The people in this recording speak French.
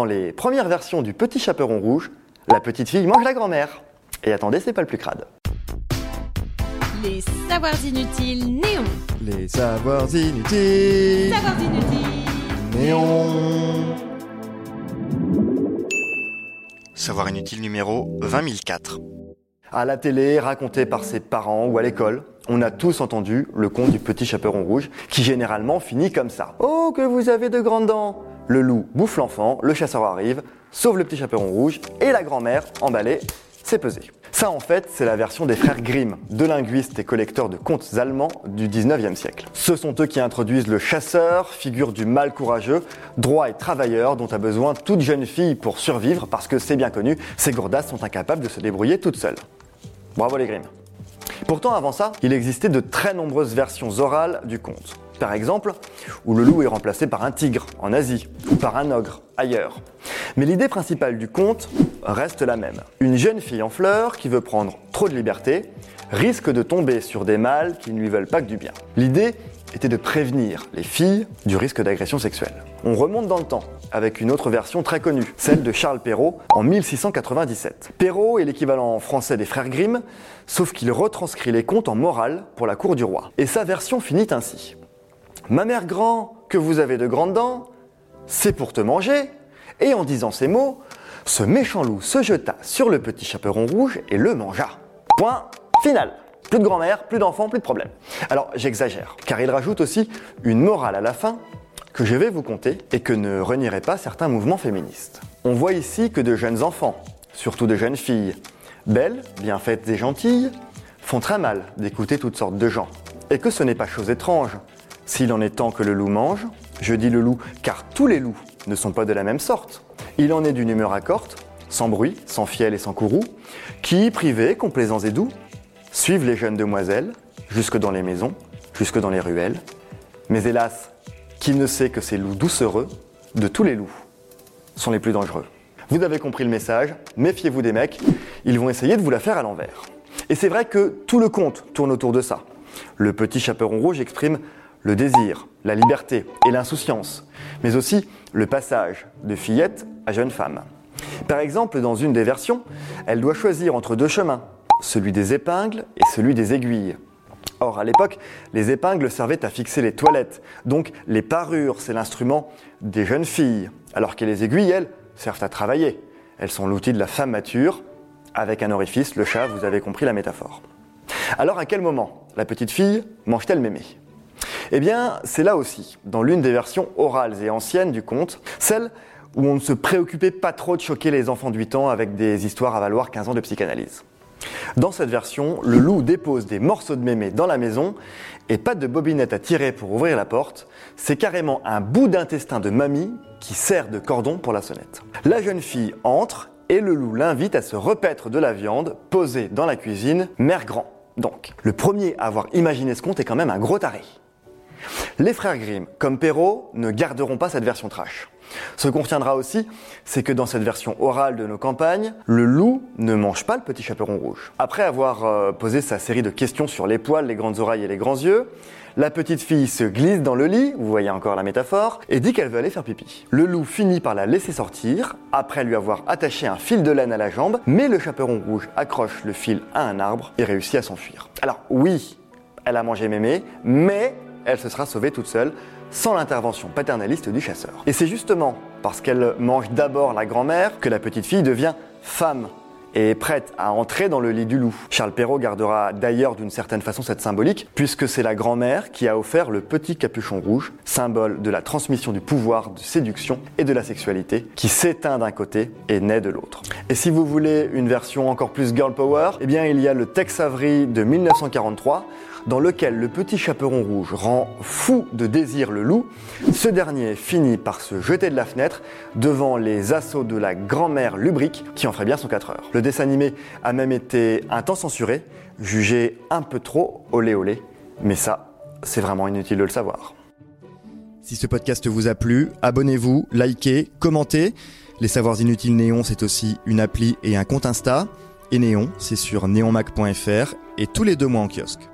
Dans les premières versions du Petit Chaperon Rouge, la petite fille mange la grand-mère. Et attendez, c'est pas le plus crade. Les savoirs inutiles néons. Les savoirs inutiles. Savoirs inutiles. Néon. Savoir inutile numéro 20004. À la télé, raconté par ses parents ou à l'école, on a tous entendu le conte du petit chaperon rouge, qui généralement finit comme ça. Oh, que vous avez de grandes dents Le loup bouffe l'enfant, le chasseur arrive, sauve le petit chaperon rouge, et la grand-mère, emballée, c'est pesé. Ça, en fait, c'est la version des frères Grimm, deux linguistes et collecteurs de contes allemands du 19e siècle. Ce sont eux qui introduisent le chasseur, figure du mal courageux, droit et travailleur dont a besoin toute jeune fille pour survivre parce que c'est bien connu, ces gourdasses sont incapables de se débrouiller toutes seules. Bravo les Grimm. Pourtant, avant ça, il existait de très nombreuses versions orales du conte. Par exemple, où le loup est remplacé par un tigre en Asie ou par un ogre ailleurs. Mais l'idée principale du conte reste la même. Une jeune fille en fleurs qui veut prendre trop de liberté risque de tomber sur des mâles qui ne lui veulent pas que du bien. L'idée était de prévenir les filles du risque d'agression sexuelle. On remonte dans le temps avec une autre version très connue, celle de Charles Perrault en 1697. Perrault est l'équivalent français des frères Grimm, sauf qu'il retranscrit les contes en morale pour la cour du roi. Et sa version finit ainsi. Ma mère grand, que vous avez de grandes dents, c'est pour te manger. Et en disant ces mots, ce méchant loup se jeta sur le petit chaperon rouge et le mangea. Point final. Plus de grand-mère, plus d'enfants, plus de problème. Alors j'exagère, car il rajoute aussi une morale à la fin que je vais vous conter et que ne renieraient pas certains mouvements féministes. On voit ici que de jeunes enfants, surtout de jeunes filles, belles, bien faites et gentilles, font très mal d'écouter toutes sortes de gens. Et que ce n'est pas chose étrange. S'il en est temps que le loup mange, je dis le loup car tous les loups ne sont pas de la même sorte. Il en est d'une humeur accorte, sans bruit, sans fiel et sans courroux, qui, privés, complaisants et doux, suivent les jeunes demoiselles, jusque dans les maisons, jusque dans les ruelles. Mais hélas, qui ne sait que ces loups doucereux, de tous les loups, sont les plus dangereux Vous avez compris le message, méfiez-vous des mecs, ils vont essayer de vous la faire à l'envers. Et c'est vrai que tout le conte tourne autour de ça. Le petit chaperon rouge exprime le désir, la liberté et l'insouciance, mais aussi le passage de fillette à jeune femme. Par exemple, dans une des versions, elle doit choisir entre deux chemins, celui des épingles et celui des aiguilles. Or, à l'époque, les épingles servaient à fixer les toilettes, donc les parures, c'est l'instrument des jeunes filles, alors que les aiguilles, elles, servent à travailler. Elles sont l'outil de la femme mature, avec un orifice, le chat, vous avez compris la métaphore. Alors, à quel moment la petite fille mange-t-elle mémé? Eh bien, c'est là aussi, dans l'une des versions orales et anciennes du conte, celle où on ne se préoccupait pas trop de choquer les enfants de 8 ans avec des histoires à valoir 15 ans de psychanalyse. Dans cette version, le loup dépose des morceaux de mémé dans la maison et pas de bobinette à tirer pour ouvrir la porte, c'est carrément un bout d'intestin de mamie qui sert de cordon pour la sonnette. La jeune fille entre et le loup l'invite à se repaître de la viande posée dans la cuisine, mère grand. Donc, le premier à avoir imaginé ce conte est quand même un gros taré. Les frères Grimm, comme Perrault, ne garderont pas cette version trash. Ce qu'on retiendra aussi, c'est que dans cette version orale de nos campagnes, le loup ne mange pas le petit chaperon rouge. Après avoir euh, posé sa série de questions sur les poils, les grandes oreilles et les grands yeux, la petite fille se glisse dans le lit, vous voyez encore la métaphore, et dit qu'elle veut aller faire pipi. Le loup finit par la laisser sortir, après lui avoir attaché un fil de laine à la jambe, mais le chaperon rouge accroche le fil à un arbre et réussit à s'enfuir. Alors oui, elle a mangé mémé, mais elle se sera sauvée toute seule sans l'intervention paternaliste du chasseur. Et c'est justement parce qu'elle mange d'abord la grand-mère que la petite fille devient femme et est prête à entrer dans le lit du loup. Charles Perrault gardera d'ailleurs d'une certaine façon cette symbolique, puisque c'est la grand-mère qui a offert le petit capuchon rouge, symbole de la transmission du pouvoir de séduction et de la sexualité, qui s'éteint d'un côté et naît de l'autre. Et si vous voulez une version encore plus girl power, eh bien il y a le Tex Avery de 1943, dans lequel le petit chaperon rouge rend fou de désir le loup, ce dernier finit par se jeter de la fenêtre devant les assauts de la grand-mère lubrique qui en ferait bien son 4 heures. Le dessin animé a même été un temps censuré, jugé un peu trop olé olé, mais ça, c'est vraiment inutile de le savoir. Si ce podcast vous a plu, abonnez-vous, likez, commentez. Les Savoirs Inutiles Néon, c'est aussi une appli et un compte Insta. Et Néon, c'est sur neonmac.fr et tous les deux mois en kiosque.